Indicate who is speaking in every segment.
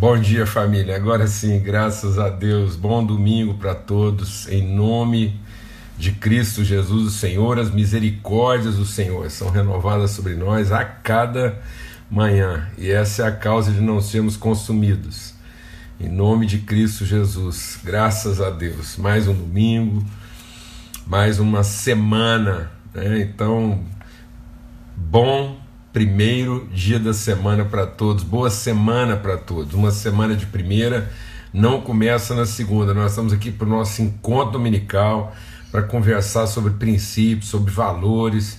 Speaker 1: Bom dia, família. Agora sim, graças a Deus. Bom domingo para todos. Em nome de Cristo Jesus, o Senhor, as misericórdias do Senhor são renovadas sobre nós a cada manhã. E essa é a causa de não sermos consumidos. Em nome de Cristo Jesus. Graças a Deus. Mais um domingo, mais uma semana. Né? Então, bom primeiro dia da semana para todos. Boa semana para todos. Uma semana de primeira não começa na segunda. Nós estamos aqui para o nosso encontro dominical para conversar sobre princípios, sobre valores,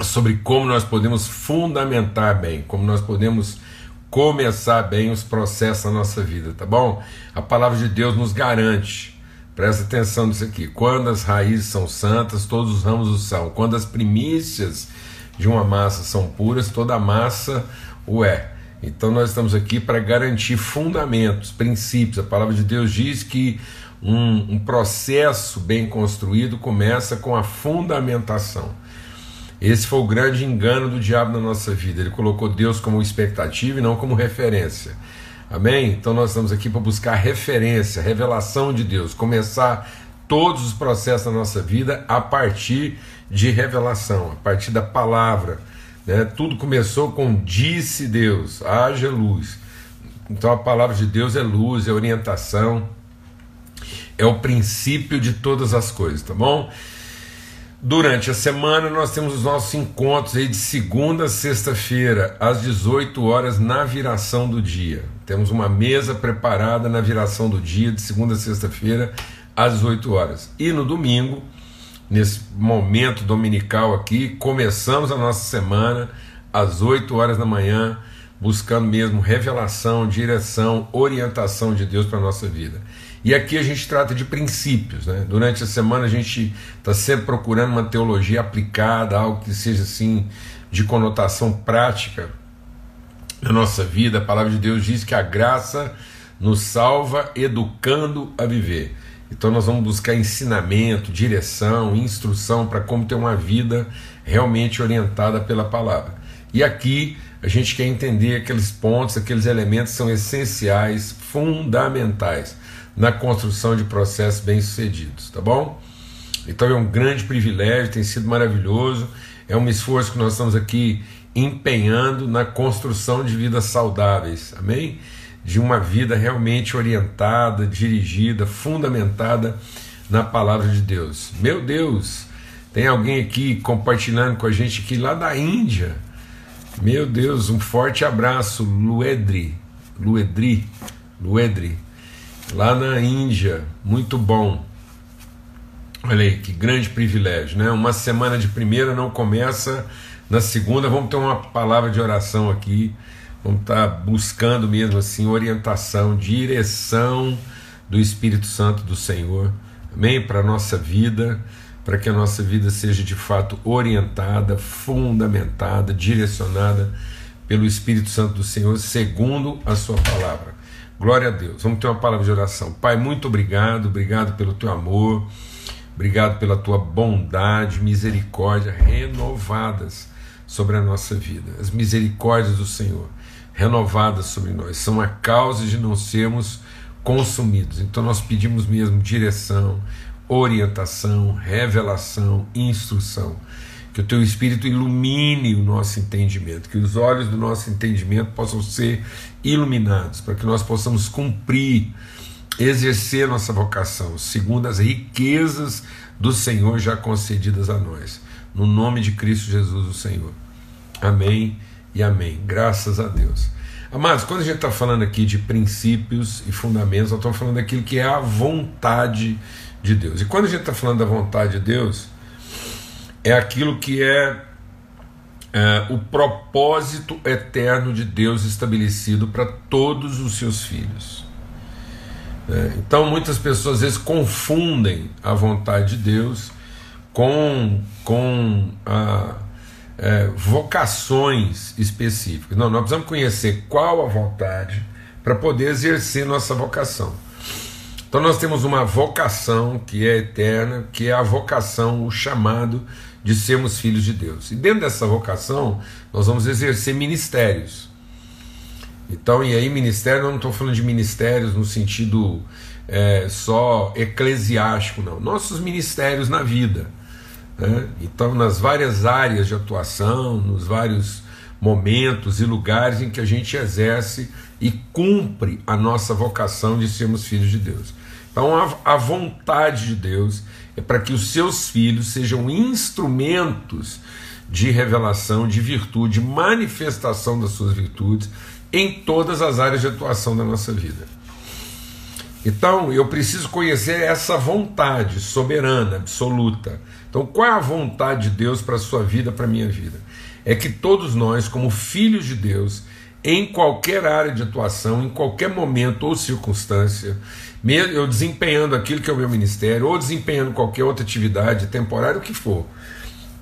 Speaker 1: sobre como nós podemos fundamentar bem, como nós podemos começar bem os processos da nossa vida, tá bom? A palavra de Deus nos garante. Presta atenção nisso aqui. Quando as raízes são santas, todos os ramos o são. Quando as primícias de uma massa são puras, toda massa o é. Então nós estamos aqui para garantir fundamentos, princípios. A palavra de Deus diz que um, um processo bem construído começa com a fundamentação. Esse foi o grande engano do diabo na nossa vida. Ele colocou Deus como expectativa e não como referência. Amém? Então nós estamos aqui para buscar referência, revelação de Deus, começar todos os processos da nossa vida a partir de revelação, a partir da palavra. Né? Tudo começou com disse Deus, haja luz. Então a palavra de Deus é luz, é orientação, é o princípio de todas as coisas, tá bom? Durante a semana nós temos os nossos encontros aí de segunda a sexta-feira, às 18 horas, na viração do dia. Temos uma mesa preparada na viração do dia, de segunda a sexta-feira, às 18 horas. E no domingo, nesse momento dominical aqui, começamos a nossa semana às 8 horas da manhã, buscando mesmo revelação, direção, orientação de Deus para a nossa vida. E aqui a gente trata de princípios. Né? Durante a semana a gente está sempre procurando uma teologia aplicada, algo que seja assim de conotação prática na nossa vida. A palavra de Deus diz que a graça nos salva educando a viver. Então nós vamos buscar ensinamento, direção, instrução para como ter uma vida realmente orientada pela palavra. E aqui a gente quer entender aqueles pontos, aqueles elementos que são essenciais, fundamentais na construção de processos bem-sucedidos, tá bom? Então é um grande privilégio, tem sido maravilhoso, é um esforço que nós estamos aqui empenhando na construção de vidas saudáveis, amém? De uma vida realmente orientada, dirigida, fundamentada na palavra de Deus. Meu Deus, tem alguém aqui compartilhando com a gente aqui lá da Índia. Meu Deus, um forte abraço, Luedri, Luedri, Luedri, lá na Índia, muito bom. Olha aí, que grande privilégio, né? Uma semana de primeira não começa na segunda, vamos ter uma palavra de oração aqui Vamos estar tá buscando mesmo assim orientação, direção do Espírito Santo do Senhor, amém? Para a nossa vida, para que a nossa vida seja de fato orientada, fundamentada, direcionada pelo Espírito Santo do Senhor, segundo a Sua palavra. Glória a Deus. Vamos ter uma palavra de oração. Pai, muito obrigado, obrigado pelo teu amor, obrigado pela tua bondade, misericórdia renovadas sobre a nossa vida, as misericórdias do Senhor renovadas sobre nós, são a causa de não sermos consumidos. Então nós pedimos mesmo direção, orientação, revelação, instrução. Que o teu Espírito ilumine o nosso entendimento, que os olhos do nosso entendimento possam ser iluminados, para que nós possamos cumprir, exercer nossa vocação, segundo as riquezas do Senhor já concedidas a nós. No nome de Cristo Jesus, o Senhor. Amém e amém. Graças a Deus. Amados, quando a gente está falando aqui de princípios e fundamentos, nós estamos falando daquilo que é a vontade de Deus. E quando a gente está falando da vontade de Deus, é aquilo que é, é o propósito eterno de Deus estabelecido para todos os seus filhos. É, então, muitas pessoas às vezes confundem a vontade de Deus com, com a é, vocações específicas. Não, nós precisamos conhecer qual a vontade para poder exercer nossa vocação. Então nós temos uma vocação que é eterna, que é a vocação, o chamado de sermos filhos de Deus. E dentro dessa vocação, nós vamos exercer ministérios. Então, e aí, ministério, eu não estou falando de ministérios no sentido é, só eclesiástico, não. Nossos ministérios na vida. Né? Então, nas várias áreas de atuação, nos vários momentos e lugares em que a gente exerce e cumpre a nossa vocação de sermos filhos de Deus. Então, a, a vontade de Deus é para que os seus filhos sejam instrumentos de revelação, de virtude, manifestação das suas virtudes em todas as áreas de atuação da nossa vida. Então, eu preciso conhecer essa vontade soberana, absoluta. Então, qual é a vontade de Deus para a sua vida, para a minha vida? É que todos nós, como filhos de Deus, em qualquer área de atuação, em qualquer momento ou circunstância, eu desempenhando aquilo que é o meu ministério, ou desempenhando qualquer outra atividade temporária, o que for,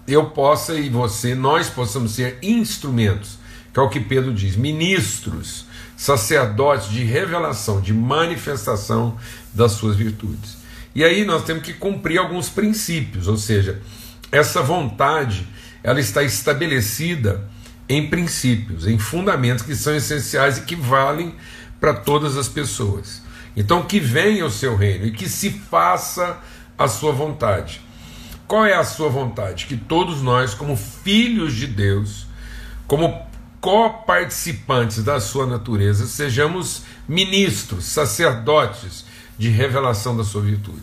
Speaker 1: eu possa e você, nós possamos ser instrumentos, que é o que Pedro diz, ministros, sacerdotes de revelação, de manifestação das suas virtudes. E aí nós temos que cumprir alguns princípios, ou seja, essa vontade ela está estabelecida em princípios, em fundamentos que são essenciais e que valem para todas as pessoas. Então, que venha o seu reino e que se faça a sua vontade. Qual é a sua vontade? Que todos nós, como filhos de Deus, como coparticipantes da sua natureza, sejamos ministros, sacerdotes de revelação da sua virtude.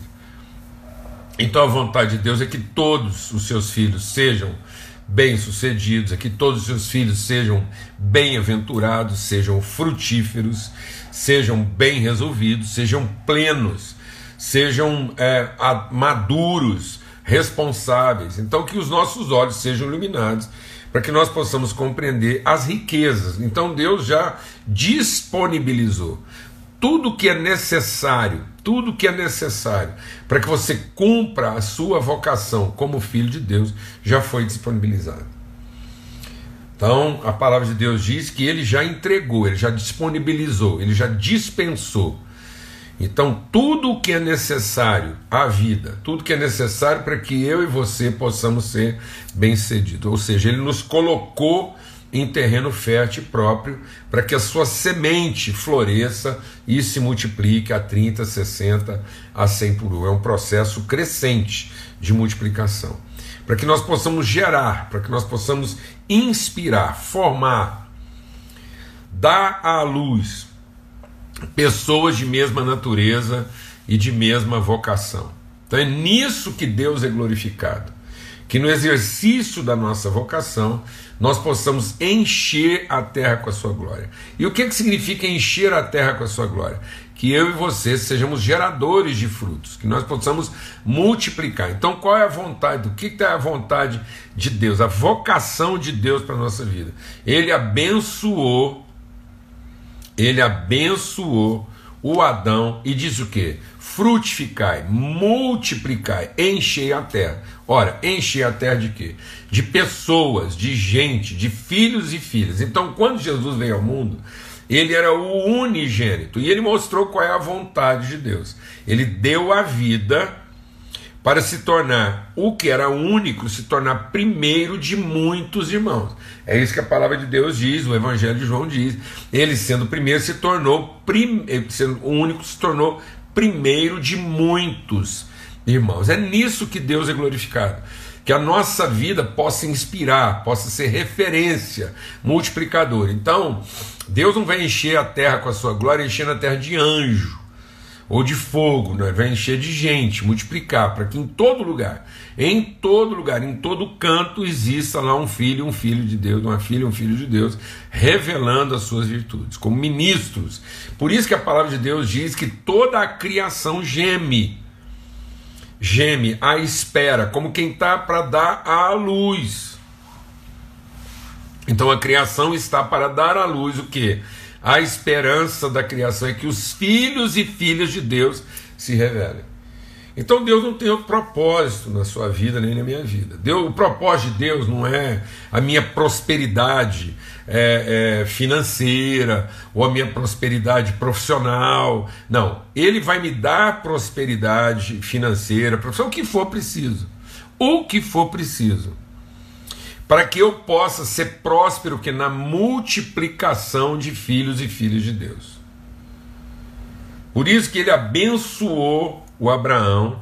Speaker 1: Então a vontade de Deus é que todos os seus filhos sejam bem-sucedidos, é que todos os seus filhos sejam bem-aventurados, sejam frutíferos, sejam bem resolvidos, sejam plenos, sejam é, maduros, responsáveis. Então, que os nossos olhos sejam iluminados para que nós possamos compreender as riquezas. Então, Deus já disponibilizou tudo que é necessário, tudo que é necessário para que você cumpra a sua vocação como filho de Deus já foi disponibilizado. Então, a palavra de Deus diz que ele já entregou, ele já disponibilizou, ele já dispensou. Então, tudo o que é necessário à vida, tudo que é necessário para que eu e você possamos ser bem-sucedidos. Ou seja, ele nos colocou em terreno fértil próprio para que a sua semente floresça e se multiplique a 30, 60, a 100 por um. É um processo crescente de multiplicação. Para que nós possamos gerar, para que nós possamos inspirar, formar, dar à luz pessoas de mesma natureza e de mesma vocação. Então é nisso que Deus é glorificado. Que no exercício da nossa vocação nós possamos encher a terra com a sua glória. E o que, que significa encher a terra com a sua glória? Que eu e você sejamos geradores de frutos, que nós possamos multiplicar. Então, qual é a vontade? O que, que é a vontade de Deus? A vocação de Deus para a nossa vida. Ele abençoou, ele abençoou o Adão e diz o que? Frutificai, multiplicai, enchei a terra. Ora, encher a terra de quê? De pessoas, de gente, de filhos e filhas. Então, quando Jesus veio ao mundo, ele era o unigênito e ele mostrou qual é a vontade de Deus. Ele deu a vida para se tornar o que era único, se tornar primeiro de muitos irmãos. É isso que a palavra de Deus diz, o Evangelho de João diz. Ele sendo primeiro se tornou prim... sendo o único se tornou primeiro de muitos irmãos. É nisso que Deus é glorificado. Que a nossa vida possa inspirar, possa ser referência, multiplicador. Então, Deus não vai encher a terra com a sua glória, enchendo a terra de anjo ou de fogo, né? vai encher de gente, multiplicar, para que em todo lugar, em todo lugar, em todo canto, exista lá um filho, um filho de Deus, uma filha, um filho de Deus, revelando as suas virtudes, como ministros. Por isso que a palavra de Deus diz que toda a criação geme geme à espera, como quem está para dar à luz. Então a criação está para dar à luz o que? A esperança da criação é que os filhos e filhas de Deus se revelem. Então Deus não tem outro propósito na sua vida nem na minha vida. Deus, o propósito de Deus não é a minha prosperidade é, é, financeira ou a minha prosperidade profissional. Não, Ele vai me dar prosperidade financeira, profissional, o que for preciso. O que for preciso. Para que eu possa ser próspero que na multiplicação de filhos e filhas de Deus. Por isso que ele abençoou o Abraão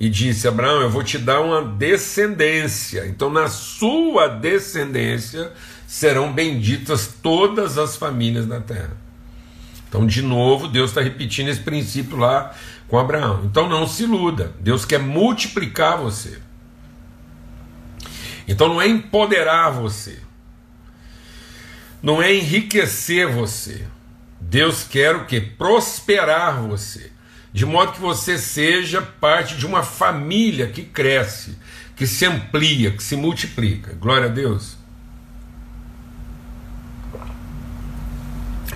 Speaker 1: e disse: Abraão, eu vou te dar uma descendência. Então, na sua descendência serão benditas todas as famílias da terra. Então, de novo, Deus está repetindo esse princípio lá com Abraão. Então, não se iluda. Deus quer multiplicar você. Então, não é empoderar você, não é enriquecer você. Deus quer o que? Prosperar você de modo que você seja parte de uma família que cresce, que se amplia, que se multiplica. Glória a Deus.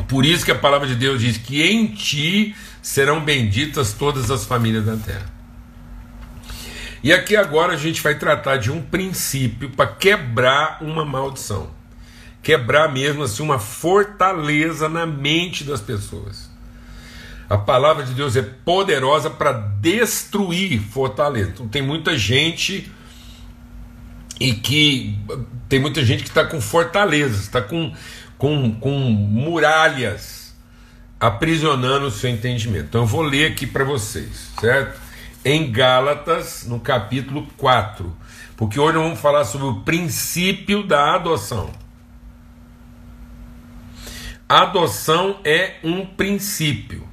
Speaker 1: Por isso que a palavra de Deus diz que em ti serão benditas todas as famílias da terra. E aqui agora a gente vai tratar de um princípio para quebrar uma maldição. Quebrar mesmo assim uma fortaleza na mente das pessoas. A palavra de Deus é poderosa para destruir fortaleza. Então tem muita gente e que tem muita gente que está com fortalezas, está com, com, com muralhas aprisionando o seu entendimento. Então eu vou ler aqui para vocês, certo? Em Gálatas, no capítulo 4, porque hoje nós vamos falar sobre o princípio da adoção. adoção é um princípio.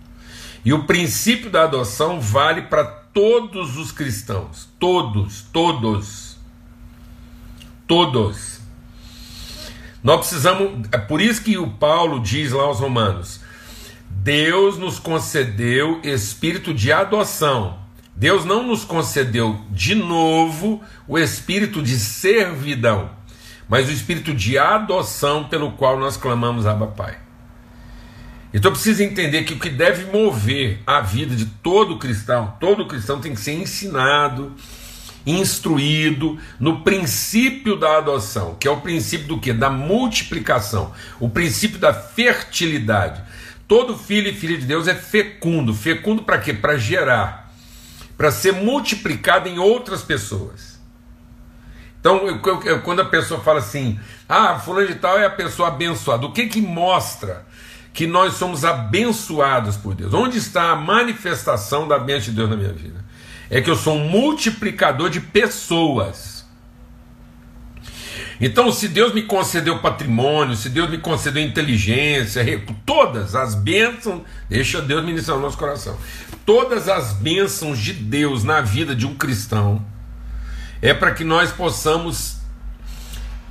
Speaker 1: E o princípio da adoção vale para todos os cristãos. Todos, todos. Todos. Nós precisamos. É por isso que o Paulo diz lá aos Romanos: Deus nos concedeu espírito de adoção. Deus não nos concedeu de novo o espírito de servidão, mas o espírito de adoção pelo qual nós clamamos Abba Pai. Então precisa entender que o que deve mover a vida de todo cristão, todo cristão tem que ser ensinado, instruído no princípio da adoção, que é o princípio do que? Da multiplicação, o princípio da fertilidade. Todo filho e filha de Deus é fecundo. Fecundo para quê? Para gerar, para ser multiplicado em outras pessoas. Então, eu, eu, quando a pessoa fala assim, ah, fulano de tal é a pessoa abençoada, o que que mostra que nós somos abençoados por Deus. Onde está a manifestação da bênção de Deus na minha vida? É que eu sou um multiplicador de pessoas. Então, se Deus me concedeu patrimônio, se Deus me concedeu inteligência, todas as bênçãos, deixa Deus ministrar no nosso coração. Todas as bênçãos de Deus na vida de um cristão é para que nós possamos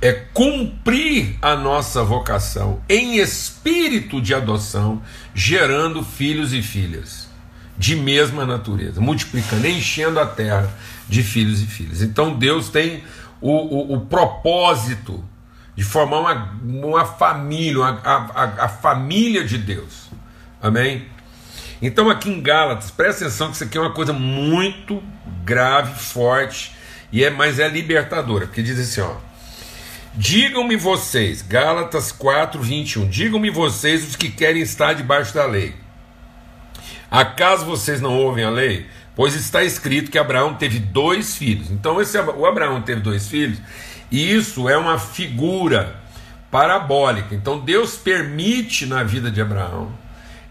Speaker 1: é cumprir a nossa vocação em espírito de adoção, gerando filhos e filhas de mesma natureza, multiplicando, enchendo a terra de filhos e filhas. Então Deus tem o, o, o propósito de formar uma, uma família, a, a, a família de Deus. Amém? Então aqui em Gálatas, presta atenção que isso aqui é uma coisa muito grave, forte, e é, mas é libertadora, porque diz assim, ó. Digam-me vocês, Gálatas 4, 21, digam-me vocês os que querem estar debaixo da lei. Acaso vocês não ouvem a lei? Pois está escrito que Abraão teve dois filhos. Então, esse, o Abraão teve dois filhos, e isso é uma figura parabólica. Então, Deus permite na vida de Abraão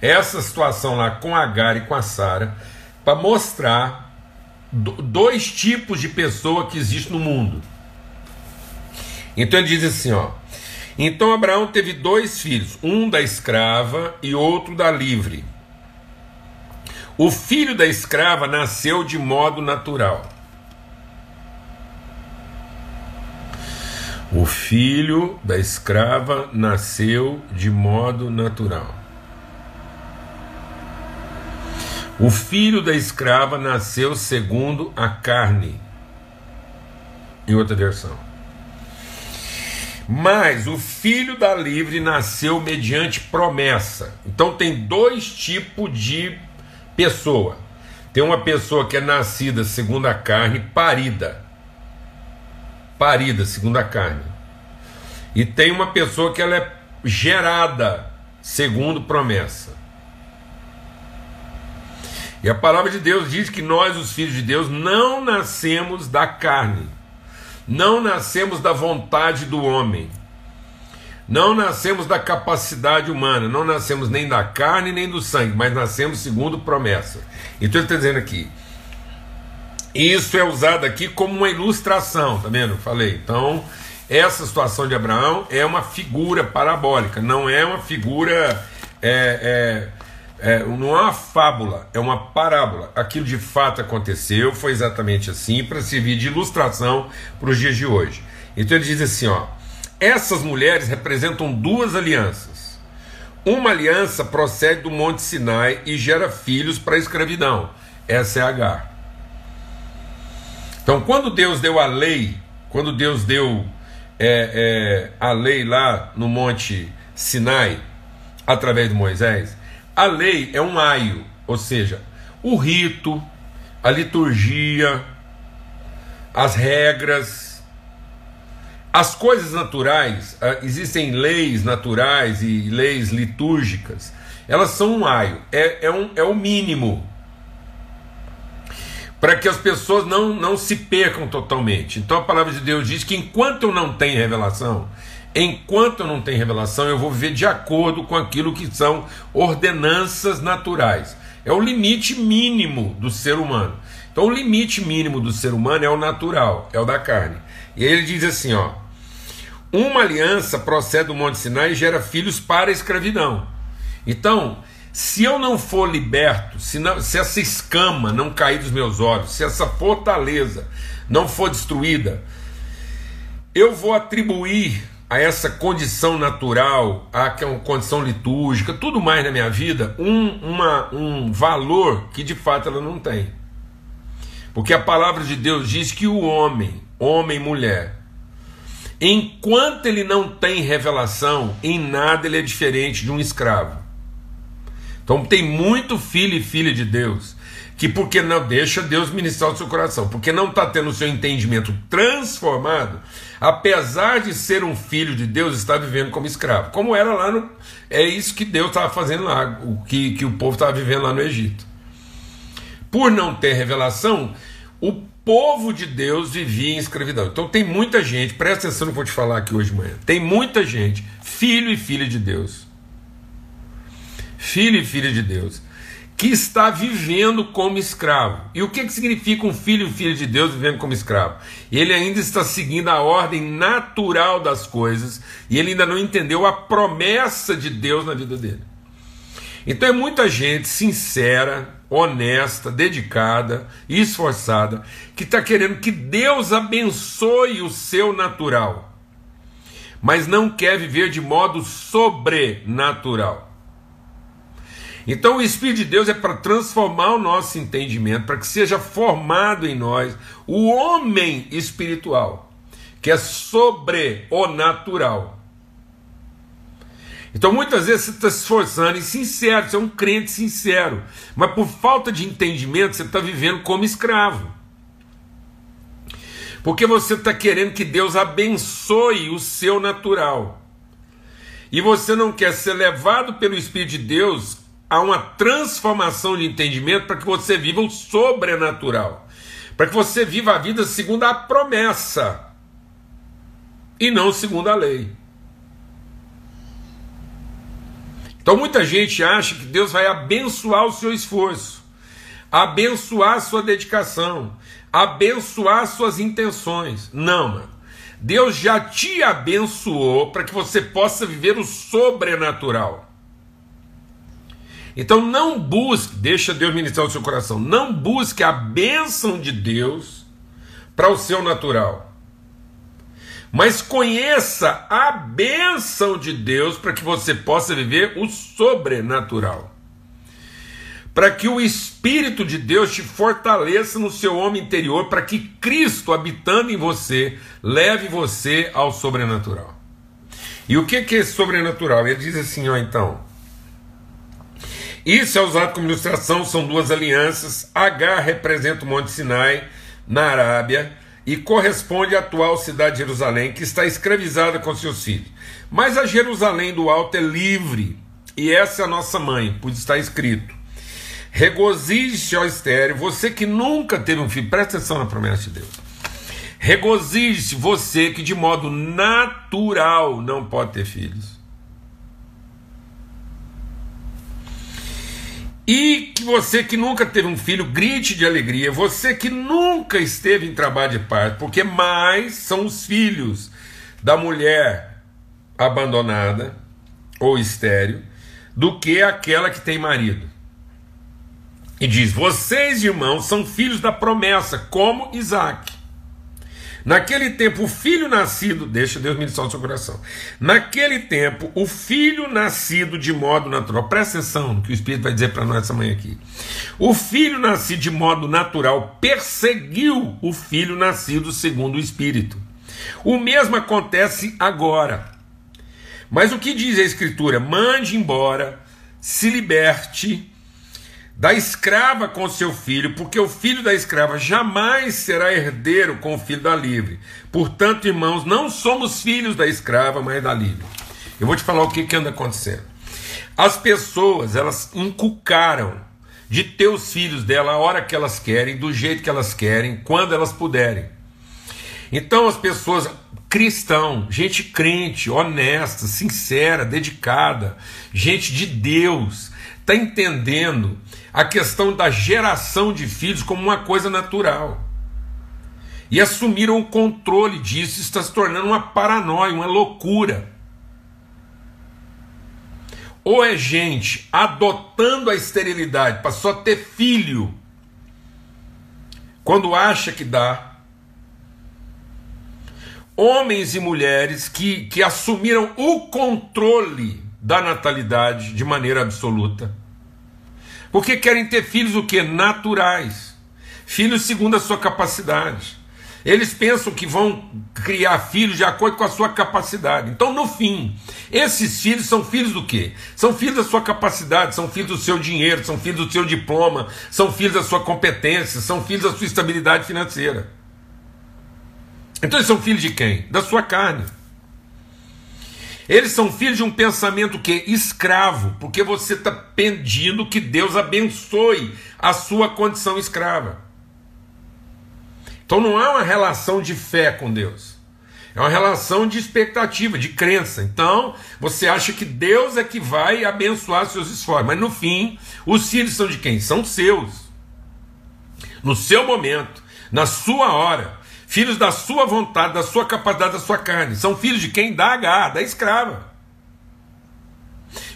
Speaker 1: essa situação lá com Agar e com a Sara para mostrar dois tipos de pessoa que existe no mundo então ele diz assim, ó. Então Abraão teve dois filhos, um da escrava e outro da livre. O filho da escrava nasceu de modo natural. O filho da escrava nasceu de modo natural. O filho da escrava nasceu segundo a carne. Em outra versão. Mas o filho da livre nasceu mediante promessa. Então tem dois tipos de pessoa. Tem uma pessoa que é nascida segundo a carne, parida. Parida segundo a carne. E tem uma pessoa que ela é gerada segundo promessa. E a palavra de Deus diz que nós, os filhos de Deus, não nascemos da carne Não nascemos da vontade do homem. Não nascemos da capacidade humana, não nascemos nem da carne nem do sangue, mas nascemos segundo promessa. Então ele está dizendo aqui: isso é usado aqui como uma ilustração, tá vendo? Falei. Então, essa situação de Abraão é uma figura parabólica, não é uma figura. É, é, é, não é uma fábula, é uma parábola. Aquilo de fato aconteceu, foi exatamente assim, para servir de ilustração para os dias de hoje. Então ele diz assim: ó, essas mulheres representam duas alianças. Uma aliança procede do Monte Sinai e gera filhos para a escravidão. Essa é Agar. Então, quando Deus deu a lei, quando Deus deu é, é, a lei lá no Monte Sinai, através de Moisés, a lei é um aio, ou seja, o rito, a liturgia, as regras, as coisas naturais, ah, existem leis naturais e leis litúrgicas, elas são um aio, é, é, um, é o mínimo para que as pessoas não, não se percam totalmente. Então a palavra de Deus diz que enquanto eu não tenho revelação, enquanto não tenho revelação, eu vou viver de acordo com aquilo que são ordenanças naturais. É o limite mínimo do ser humano. Então o limite mínimo do ser humano é o natural, é o da carne. E aí ele diz assim, ó: Uma aliança procede do Monte Sinai e gera filhos para a escravidão. Então, se eu não for liberto, se, não, se essa escama não cair dos meus olhos, se essa fortaleza não for destruída, eu vou atribuir a essa condição natural, a é condição litúrgica, tudo mais na minha vida, um, uma, um valor que de fato ela não tem. Porque a palavra de Deus diz que o homem, homem e mulher, enquanto ele não tem revelação, em nada ele é diferente de um escravo. Então tem muito filho e filha de Deus que porque não deixa Deus ministrar o seu coração, porque não está tendo o seu entendimento transformado, apesar de ser um filho de Deus, está vivendo como escravo. Como era lá no. É isso que Deus estava fazendo lá, o que, que o povo estava vivendo lá no Egito. Por não ter revelação, o povo de Deus vivia em escravidão. Então tem muita gente, presta atenção no que eu vou te falar aqui hoje de manhã. Tem muita gente, filho e filha de Deus, filho e filha de Deus, que está vivendo como escravo. E o que, que significa um filho e filha de Deus vivendo como escravo? Ele ainda está seguindo a ordem natural das coisas e ele ainda não entendeu a promessa de Deus na vida dele. Então é muita gente sincera, honesta, dedicada e esforçada que está querendo que Deus abençoe o seu natural, mas não quer viver de modo sobrenatural. Então o Espírito de Deus é para transformar o nosso entendimento, para que seja formado em nós o homem espiritual, que é sobre o natural. Então muitas vezes você está se esforçando e sincero, você é um crente sincero, mas por falta de entendimento você está vivendo como escravo. Porque você está querendo que Deus abençoe o seu natural. E você não quer ser levado pelo Espírito de Deus a uma transformação de entendimento para que você viva o sobrenatural, para que você viva a vida segundo a promessa e não segundo a lei. Então muita gente acha que Deus vai abençoar o seu esforço, abençoar a sua dedicação, abençoar suas intenções. Não, mano. Deus já te abençoou para que você possa viver o sobrenatural. Então não busque, deixa Deus ministrar o seu coração, não busque a bênção de Deus para o seu natural. Mas conheça a bênção de Deus para que você possa viver o sobrenatural. Para que o Espírito de Deus te fortaleça no seu homem interior, para que Cristo, habitando em você, leve você ao sobrenatural. E o que é sobrenatural? Ele diz assim, ó, então. Isso é usado como ilustração, são duas alianças. H representa o Monte Sinai, na Arábia, e corresponde à atual cidade de Jerusalém, que está escravizada com seus filhos. Mas a Jerusalém do alto é livre, e essa é a nossa mãe, pois está escrito: Regozije-se, ó estéreo, você que nunca teve um filho, presta atenção na promessa de Deus. Regozije-se você que de modo natural não pode ter filhos. E que você que nunca teve um filho, grite de alegria. Você que nunca esteve em trabalho de parto, porque mais são os filhos da mulher abandonada ou estéreo do que aquela que tem marido. E diz: Vocês, irmãos, são filhos da promessa, como Isaac. Naquele tempo, o filho nascido, deixa Deus ministrar o seu coração. Naquele tempo, o filho nascido de modo natural, presta atenção no que o Espírito vai dizer para nós essa manhã aqui. O filho nascido de modo natural perseguiu o filho nascido segundo o Espírito. O mesmo acontece agora. Mas o que diz a Escritura? Mande embora, se liberte da escrava com seu filho, porque o filho da escrava jamais será herdeiro com o filho da livre. Portanto, irmãos, não somos filhos da escrava, mas da livre. Eu vou te falar o que, que anda acontecendo. As pessoas, elas inculcaram de ter os filhos dela a hora que elas querem, do jeito que elas querem, quando elas puderem. Então as pessoas cristão, gente crente, honesta, sincera, dedicada, gente de Deus, está entendendo a questão da geração de filhos como uma coisa natural. E assumiram o controle disso, está se tornando uma paranoia, uma loucura. Ou é gente adotando a esterilidade para só ter filho quando acha que dá. Homens e mulheres que, que assumiram o controle da natalidade de maneira absoluta porque querem ter filhos o que? Naturais. Filhos segundo a sua capacidade. Eles pensam que vão criar filhos de acordo com a sua capacidade. Então, no fim, esses filhos são filhos do quê? São filhos da sua capacidade, são filhos do seu dinheiro, são filhos do seu diploma, são filhos da sua competência, são filhos da sua estabilidade financeira. Então, eles são filhos de quem? Da sua carne. Eles são filhos de um pensamento que escravo, porque você está pedindo que Deus abençoe a sua condição escrava. Então não é uma relação de fé com Deus. É uma relação de expectativa, de crença. Então, você acha que Deus é que vai abençoar seus esforços. Mas no fim, os filhos são de quem? São seus. No seu momento, na sua hora filhos da sua vontade, da sua capacidade, da sua carne. São filhos de quem? Da H, da escrava.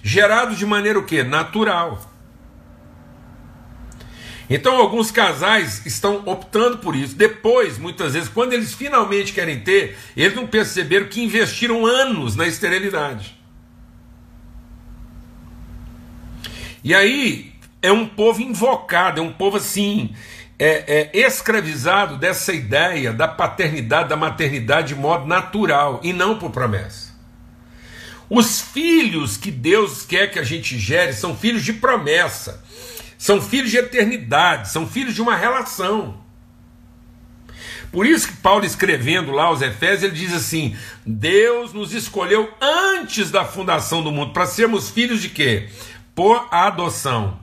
Speaker 1: Gerados de maneira o quê? Natural. Então, alguns casais estão optando por isso. Depois, muitas vezes, quando eles finalmente querem ter, eles não perceberam que investiram anos na esterilidade. E aí é um povo invocado, é um povo assim, é, é, escravizado dessa ideia da paternidade, da maternidade de modo natural e não por promessa. Os filhos que Deus quer que a gente gere são filhos de promessa, são filhos de eternidade, são filhos de uma relação. Por isso que Paulo escrevendo lá aos Efésios, ele diz assim: Deus nos escolheu antes da fundação do mundo para sermos filhos de quê? Por adoção.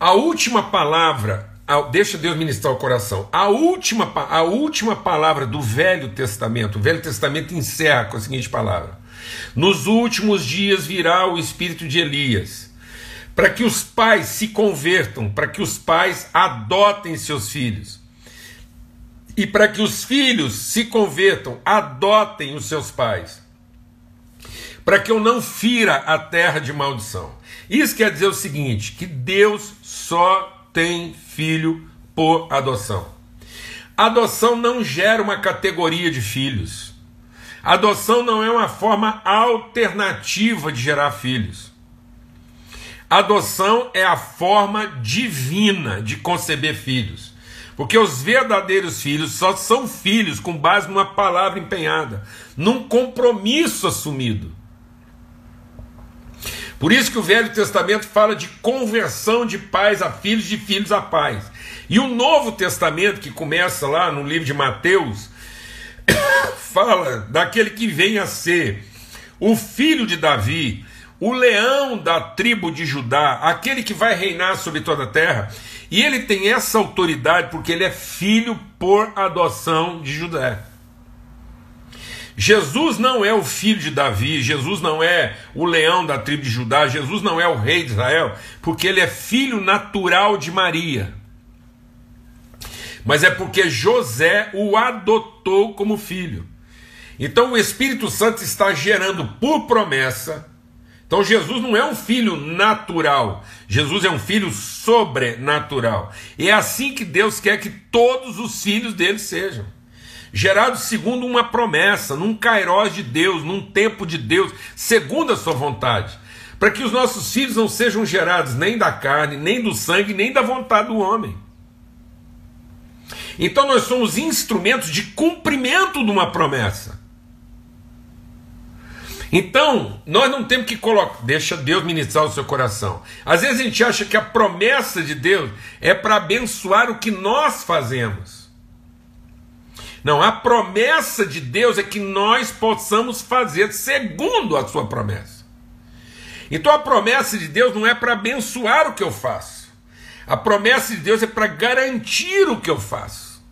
Speaker 1: A última palavra, deixa Deus ministrar o coração. A última, a última palavra do Velho Testamento, o Velho Testamento encerra com a seguinte palavra: Nos últimos dias virá o espírito de Elias, para que os pais se convertam, para que os pais adotem seus filhos. E para que os filhos se convertam, adotem os seus pais. Para que eu não fira a terra de maldição. Isso quer dizer o seguinte: que Deus só tem filho por adoção. Adoção não gera uma categoria de filhos. Adoção não é uma forma alternativa de gerar filhos. Adoção é a forma divina de conceber filhos. Porque os verdadeiros filhos só são filhos com base numa palavra empenhada, num compromisso assumido. Por isso que o Velho Testamento fala de conversão de pais a filhos, de filhos a pais. E o Novo Testamento, que começa lá no livro de Mateus, fala daquele que vem a ser o filho de Davi, o leão da tribo de Judá, aquele que vai reinar sobre toda a terra, e ele tem essa autoridade porque ele é filho por adoção de Judá. Jesus não é o filho de Davi, Jesus não é o leão da tribo de Judá, Jesus não é o rei de Israel, porque ele é filho natural de Maria. Mas é porque José o adotou como filho. Então o Espírito Santo está gerando por promessa. Então Jesus não é um filho natural, Jesus é um filho sobrenatural. E é assim que Deus quer que todos os filhos dele sejam gerados segundo uma promessa, num kairós de Deus, num tempo de Deus, segundo a sua vontade, para que os nossos filhos não sejam gerados nem da carne, nem do sangue, nem da vontade do homem. Então nós somos instrumentos de cumprimento de uma promessa. Então, nós não temos que colocar, deixa Deus ministrar o seu coração. Às vezes a gente acha que a promessa de Deus é para abençoar o que nós fazemos. Não, a promessa de Deus é que nós possamos fazer segundo a sua promessa. Então a promessa de Deus não é para abençoar o que eu faço. A promessa de Deus é para garantir o que eu faço.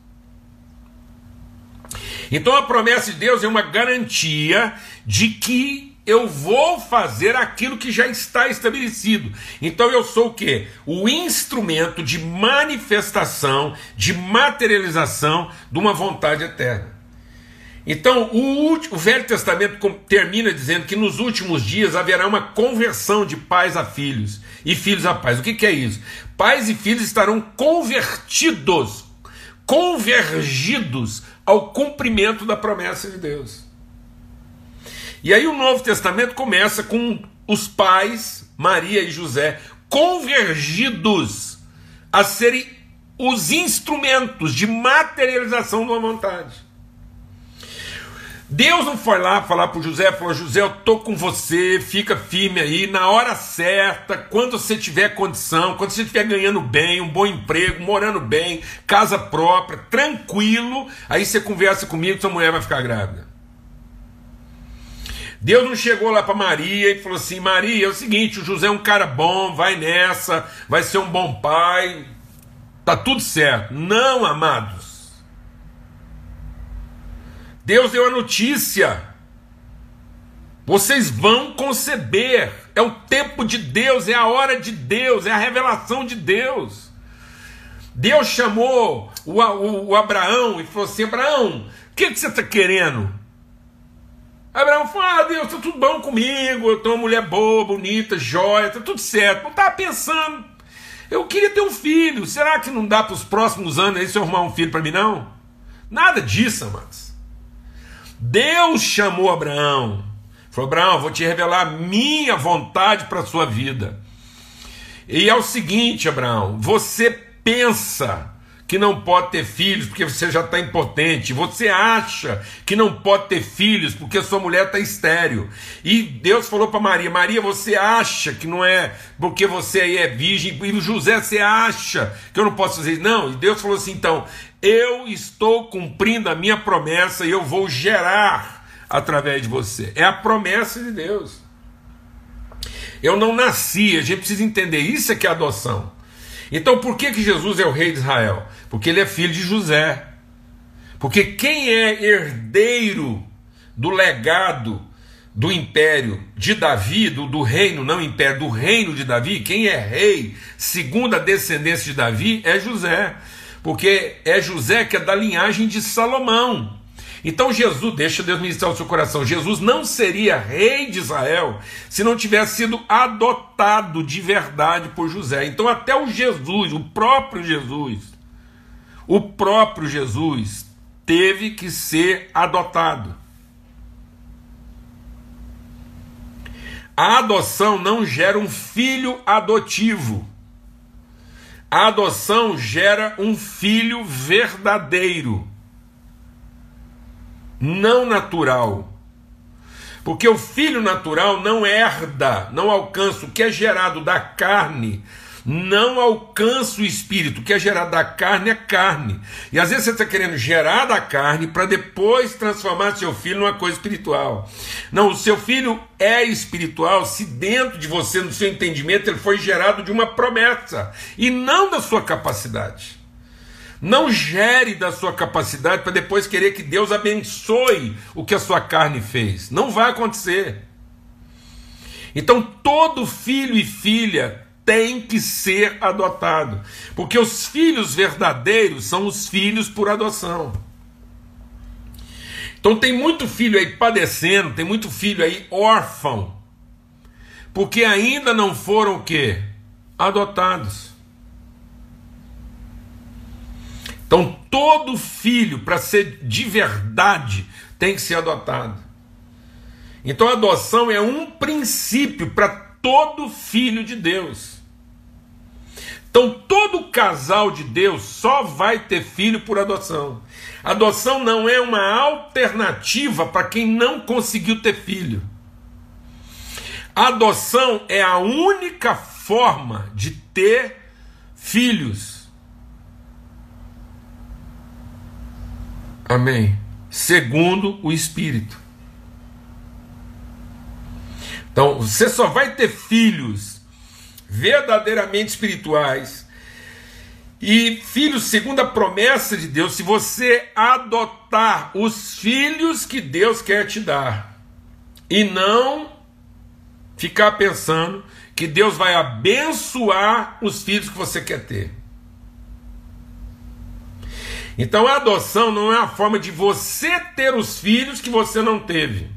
Speaker 1: Então a promessa de Deus é uma garantia de que eu vou fazer aquilo que já está estabelecido. Então eu sou o que? O instrumento de manifestação, de materialização de uma vontade eterna. Então, o, o, Velho Testamento termina dizendo que nos últimos dias haverá uma conversão de pais a filhos e filhos a pais. O que, que é isso? Pais e filhos estarão convertidos, convergidos ao cumprimento da promessa de Deus. E aí o Novo Testamento começa com os pais, Maria e José, convergidos a serem os instrumentos de materialização de uma vontade. Deus não foi lá falar para José, falou: José, eu estou com você, fica firme aí, na hora certa, quando você tiver condição, quando você estiver ganhando bem, um bom emprego, morando bem, casa própria, tranquilo, aí você conversa comigo, sua mulher vai ficar grávida. Deus não chegou lá para Maria e falou assim: Maria, é o seguinte, o José é um cara bom, vai nessa, vai ser um bom pai, tá tudo certo. Não, amados. Deus deu a notícia. Vocês vão conceber. É o tempo de Deus, é a hora de Deus, é a revelação de Deus. Deus chamou o, o, o Abraão e falou assim: Abraão, o que, que você está querendo? Abraão falou: Ah, Deus, tá tudo bom comigo, eu tenho uma mulher boa, bonita, jóia, tá tudo certo. Não estava pensando, eu queria ter um filho. Será que não dá para os próximos anos aí se eu arrumar um filho para mim, não? Nada disso, amados. Deus chamou Abraão. Falou: Abraão, vou te revelar minha vontade para a sua vida. E é o seguinte, Abraão: você pensa que não pode ter filhos porque você já está impotente, você acha que não pode ter filhos porque sua mulher está estéreo. E Deus falou para Maria: Maria, você acha que não é porque você aí é virgem, e José, você acha que eu não posso fazer isso? Não, e Deus falou assim: então, eu estou cumprindo a minha promessa e eu vou gerar através de você. É a promessa de Deus. Eu não nasci, a gente precisa entender isso é que é adoção. Então por que, que Jesus é o rei de Israel? Porque ele é filho de José. Porque quem é herdeiro do legado do império de Davi, do, do, reino, não império, do reino de Davi, quem é rei, segundo a descendência de Davi, é José. Porque é José que é da linhagem de Salomão. Então Jesus, deixa Deus ministrar o seu coração, Jesus não seria rei de Israel se não tivesse sido adotado de verdade por José. Então até o Jesus, o próprio Jesus, o próprio Jesus teve que ser adotado. A adoção não gera um filho adotivo. A adoção gera um filho verdadeiro não natural. Porque o filho natural não herda, não alcança o que é gerado da carne, não alcança o espírito, o que é gerado da carne é carne. E às vezes você está querendo gerar da carne para depois transformar seu filho numa coisa espiritual. Não, o seu filho é espiritual se dentro de você, no seu entendimento, ele foi gerado de uma promessa e não da sua capacidade. Não gere da sua capacidade para depois querer que Deus abençoe o que a sua carne fez. Não vai acontecer. Então todo filho e filha tem que ser adotado, porque os filhos verdadeiros são os filhos por adoção. Então tem muito filho aí padecendo, tem muito filho aí órfão, porque ainda não foram o quê? Adotados. Então todo filho, para ser de verdade, tem que ser adotado. Então a adoção é um princípio para todo filho de Deus. Então todo casal de Deus só vai ter filho por adoção. Adoção não é uma alternativa para quem não conseguiu ter filho. adoção é a única forma de ter filhos. Amém. Segundo o Espírito. Então, você só vai ter filhos verdadeiramente espirituais e filhos segundo a promessa de Deus, se você adotar os filhos que Deus quer te dar e não ficar pensando que Deus vai abençoar os filhos que você quer ter. Então a adoção não é a forma de você ter os filhos que você não teve.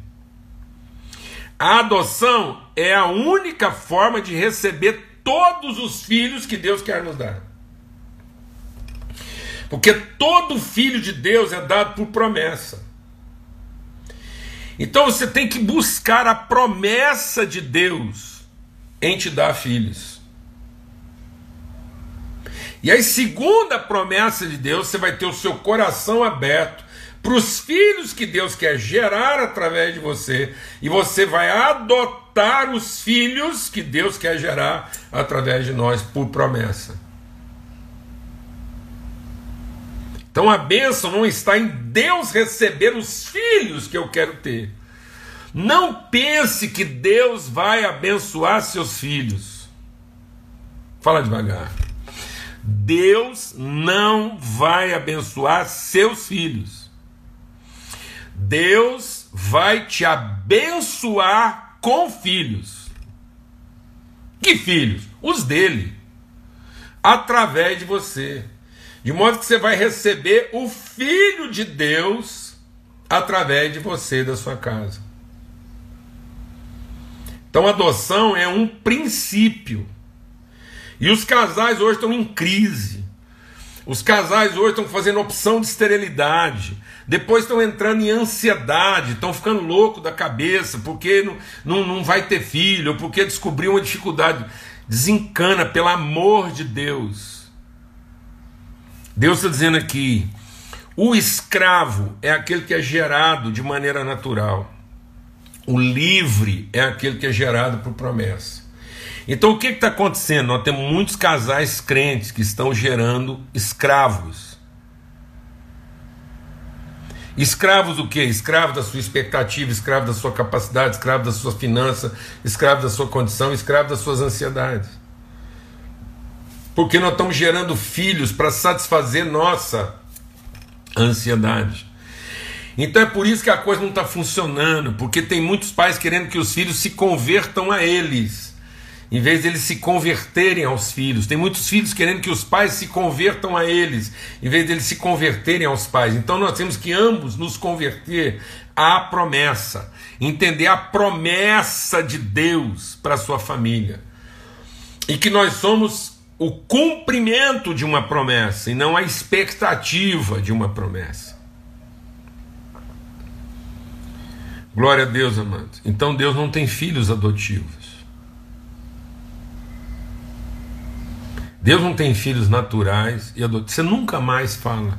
Speaker 1: A adoção é a única forma de receber todos os filhos que Deus quer nos dar. Porque todo filho de Deus é dado por promessa. Então você tem que buscar a promessa de Deus em te dar filhos. E aí, segundo a promessa de Deus, você vai ter o seu coração aberto para os filhos que Deus quer gerar através de você, e você vai adotar os filhos que Deus quer gerar através de nós por promessa. Então a bênção não está em Deus receber os filhos que eu quero ter. Não pense que Deus vai abençoar seus filhos. Fala devagar. Deus não vai abençoar seus filhos. Deus vai te abençoar com filhos. Que filhos? Os dele. Através de você. De modo que você vai receber o Filho de Deus através de você, da sua casa. Então, adoção é um princípio. E os casais hoje estão em crise. Os casais hoje estão fazendo opção de esterilidade. Depois estão entrando em ansiedade, estão ficando louco da cabeça, porque não, não, não vai ter filho, porque descobriu uma dificuldade. Desencana, pelo amor de Deus. Deus está dizendo aqui: o escravo é aquele que é gerado de maneira natural, o livre é aquele que é gerado por promessa. Então o que está acontecendo? Nós temos muitos casais crentes que estão gerando escravos Escravos o quê? Escravo da sua expectativa, escravo da sua capacidade, escravo da sua finança, escravo da sua condição, escravo das suas ansiedades. Porque nós estamos gerando filhos para satisfazer nossa ansiedade. Então é por isso que a coisa não está funcionando, porque tem muitos pais querendo que os filhos se convertam a eles em vez de eles se converterem aos filhos. Tem muitos filhos querendo que os pais se convertam a eles, em vez de eles se converterem aos pais. Então nós temos que ambos nos converter à promessa, entender a promessa de Deus para sua família. E que nós somos o cumprimento de uma promessa e não a expectativa de uma promessa. Glória a Deus, amados. Então Deus não tem filhos adotivos. Deus não tem filhos naturais e adotivos. Você nunca mais fala.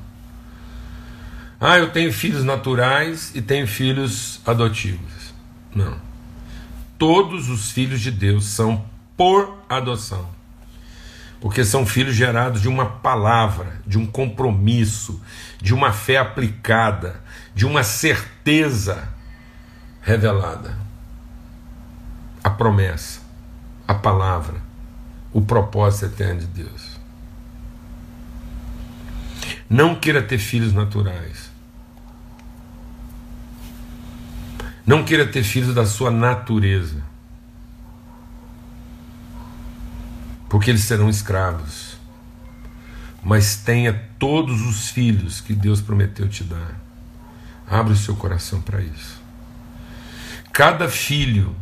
Speaker 1: Ah, eu tenho filhos naturais e tenho filhos adotivos. Não. Todos os filhos de Deus são por adoção. Porque são filhos gerados de uma palavra, de um compromisso, de uma fé aplicada, de uma certeza revelada. A promessa, a palavra, o propósito eterno de Deus. Não queira ter filhos naturais. Não queira ter filhos da sua natureza. Porque eles serão escravos. Mas tenha todos os filhos que Deus prometeu te dar. Abra o seu coração para isso. Cada filho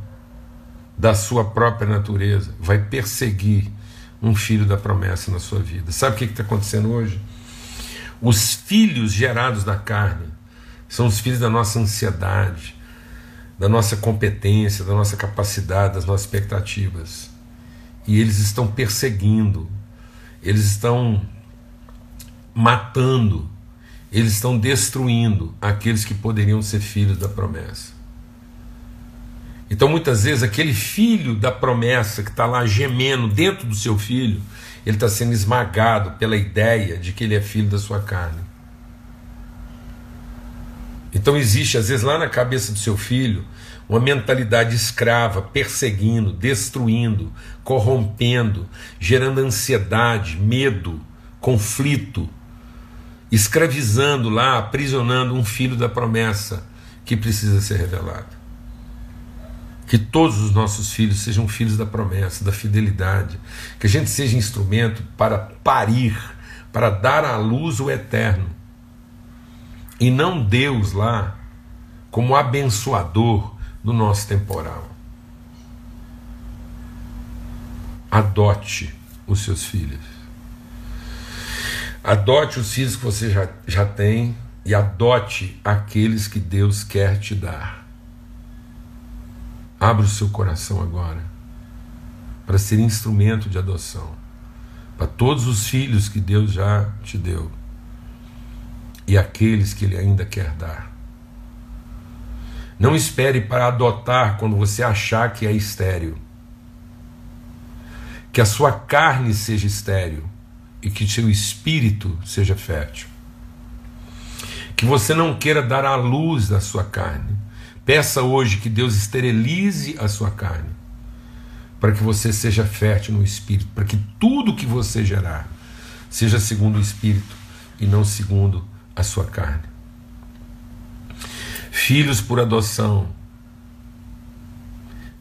Speaker 1: da sua própria natureza vai perseguir um filho da promessa na sua vida. Sabe o que está acontecendo hoje? Os filhos gerados da carne são os filhos da nossa ansiedade, da nossa competência, da nossa capacidade, das nossas expectativas. E eles estão perseguindo, eles estão matando, eles estão destruindo aqueles que poderiam ser filhos da promessa. Então, muitas vezes, aquele filho da promessa que está lá gemendo dentro do seu filho, ele está sendo esmagado pela ideia de que ele é filho da sua carne. Então, existe, às vezes, lá na cabeça do seu filho, uma mentalidade escrava, perseguindo, destruindo, corrompendo, gerando ansiedade, medo, conflito, escravizando lá, aprisionando um filho da promessa que precisa ser revelado. Que todos os nossos filhos sejam filhos da promessa, da fidelidade. Que a gente seja instrumento para parir, para dar à luz o eterno. E não Deus lá como abençoador do nosso temporal. Adote os seus filhos. Adote os filhos que você já, já tem e adote aqueles que Deus quer te dar. Abra o seu coração agora para ser instrumento de adoção para todos os filhos que Deus já te deu e aqueles que Ele ainda quer dar. Não espere para adotar quando você achar que é estéril. Que a sua carne seja estéril e que seu espírito seja fértil. Que você não queira dar à luz da sua carne, Peça hoje que Deus esterilize a sua carne, para que você seja fértil no espírito, para que tudo que você gerar seja segundo o espírito e não segundo a sua carne. Filhos por adoção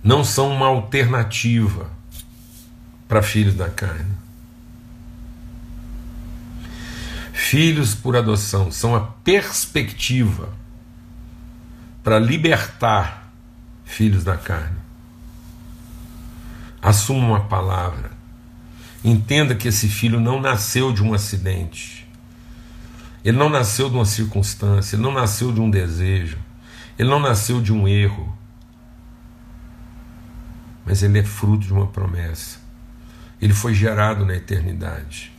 Speaker 1: não são uma alternativa para filhos da carne. Filhos por adoção são a perspectiva para libertar filhos da carne. Assuma uma palavra. Entenda que esse filho não nasceu de um acidente. Ele não nasceu de uma circunstância, ele não nasceu de um desejo, ele não nasceu de um erro. Mas ele é fruto de uma promessa. Ele foi gerado na eternidade.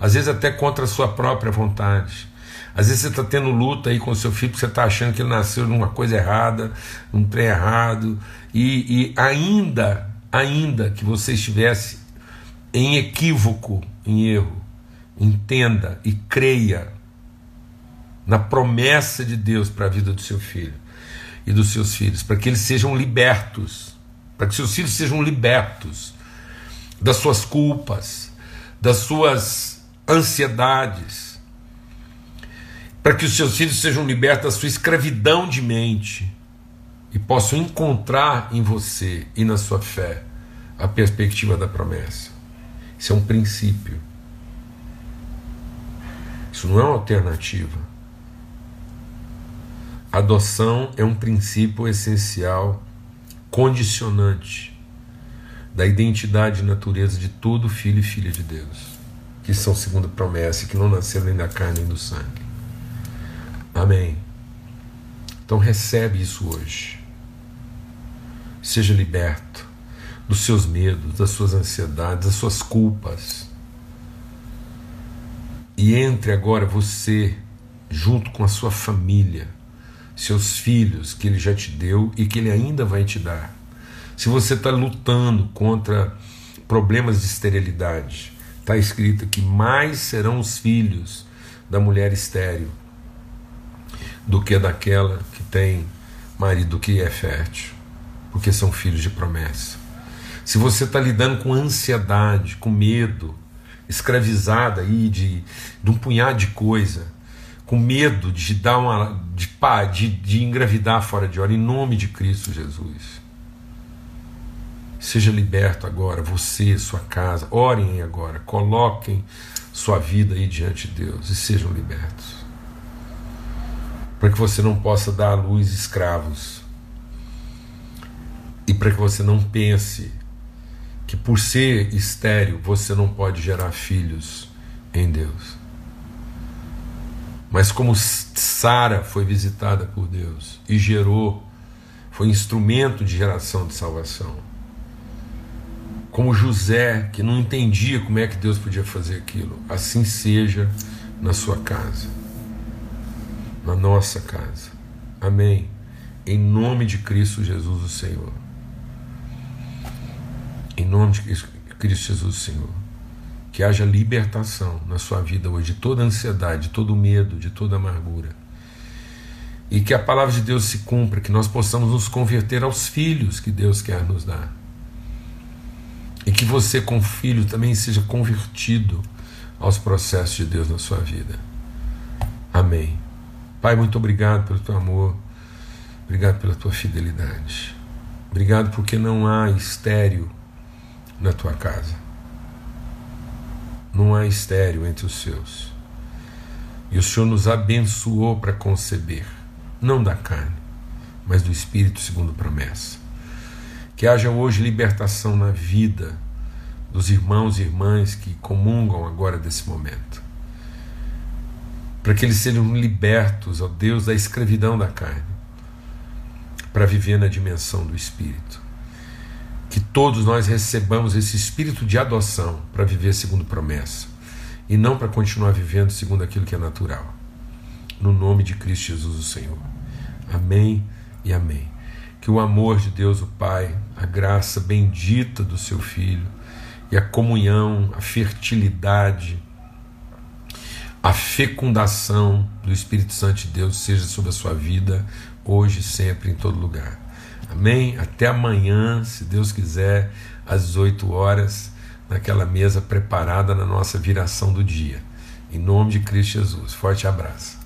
Speaker 1: Às vezes até contra a sua própria vontade. Às vezes você está tendo luta aí com o seu filho porque você está achando que ele nasceu numa coisa errada, num trem errado, e, e ainda, ainda que você estivesse em equívoco, em erro, entenda e creia na promessa de Deus para a vida do seu filho e dos seus filhos, para que eles sejam libertos, para que seus filhos sejam libertos das suas culpas, das suas ansiedades, para que os seus filhos sejam libertos da sua escravidão de mente e possam encontrar em você e na sua fé a perspectiva da promessa. Isso é um princípio. Isso não é uma alternativa. adoção é um princípio essencial, condicionante da identidade e natureza de todo filho e filha de Deus, que são segundo a promessa, que não nasceram nem da carne nem do sangue. Amém. Então recebe isso hoje. Seja liberto dos seus medos, das suas ansiedades, das suas culpas. E entre agora você, junto com a sua família, seus filhos que ele já te deu e que ele ainda vai te dar. Se você está lutando contra problemas de esterilidade, Está escrito que mais serão os filhos da mulher estéril do que daquela que tem marido que é fértil, porque são filhos de promessa. Se você está lidando com ansiedade, com medo, escravizada aí de, de um punhado de coisa, com medo de dar uma de, de, de engravidar fora de hora, em nome de Cristo Jesus. Seja liberto agora, você, sua casa, orem agora, coloquem sua vida aí diante de Deus e sejam libertos. Para que você não possa dar à luz escravos. E para que você não pense que por ser estéril você não pode gerar filhos em Deus. Mas como Sara foi visitada por Deus e gerou, foi instrumento de geração de salvação. Como José, que não entendia como é que Deus podia fazer aquilo, assim seja na sua casa, na nossa casa. Amém. Em nome de Cristo Jesus, o Senhor. Em nome de Cristo Jesus, o Senhor que haja libertação na sua vida hoje de toda ansiedade, de todo medo, de toda amargura. E que a palavra de Deus se cumpra, que nós possamos nos converter aos filhos que Deus quer nos dar. E que você, com filho, também seja convertido aos processos de Deus na sua vida. Amém. Pai, muito obrigado pelo teu amor, obrigado pela tua fidelidade. Obrigado porque não há estéreo na tua casa não há estéreo entre os seus. E o Senhor nos abençoou para conceber, não da carne, mas do Espírito segundo promessa. Que haja hoje libertação na vida dos irmãos e irmãs que comungam agora desse momento. Para que eles sejam libertos, ó Deus, da escravidão da carne, para viver na dimensão do Espírito que todos nós recebamos esse espírito de adoção para viver segundo promessa e não para continuar vivendo segundo aquilo que é natural. No nome de Cristo Jesus, o Senhor. Amém e amém. Que o amor de Deus, o Pai, a graça bendita do seu Filho e a comunhão, a fertilidade, a fecundação do Espírito Santo de Deus seja sobre a sua vida, hoje, sempre, em todo lugar. Amém? Até amanhã, se Deus quiser, às 18 horas, naquela mesa preparada na nossa viração do dia. Em nome de Cristo Jesus. Forte abraço.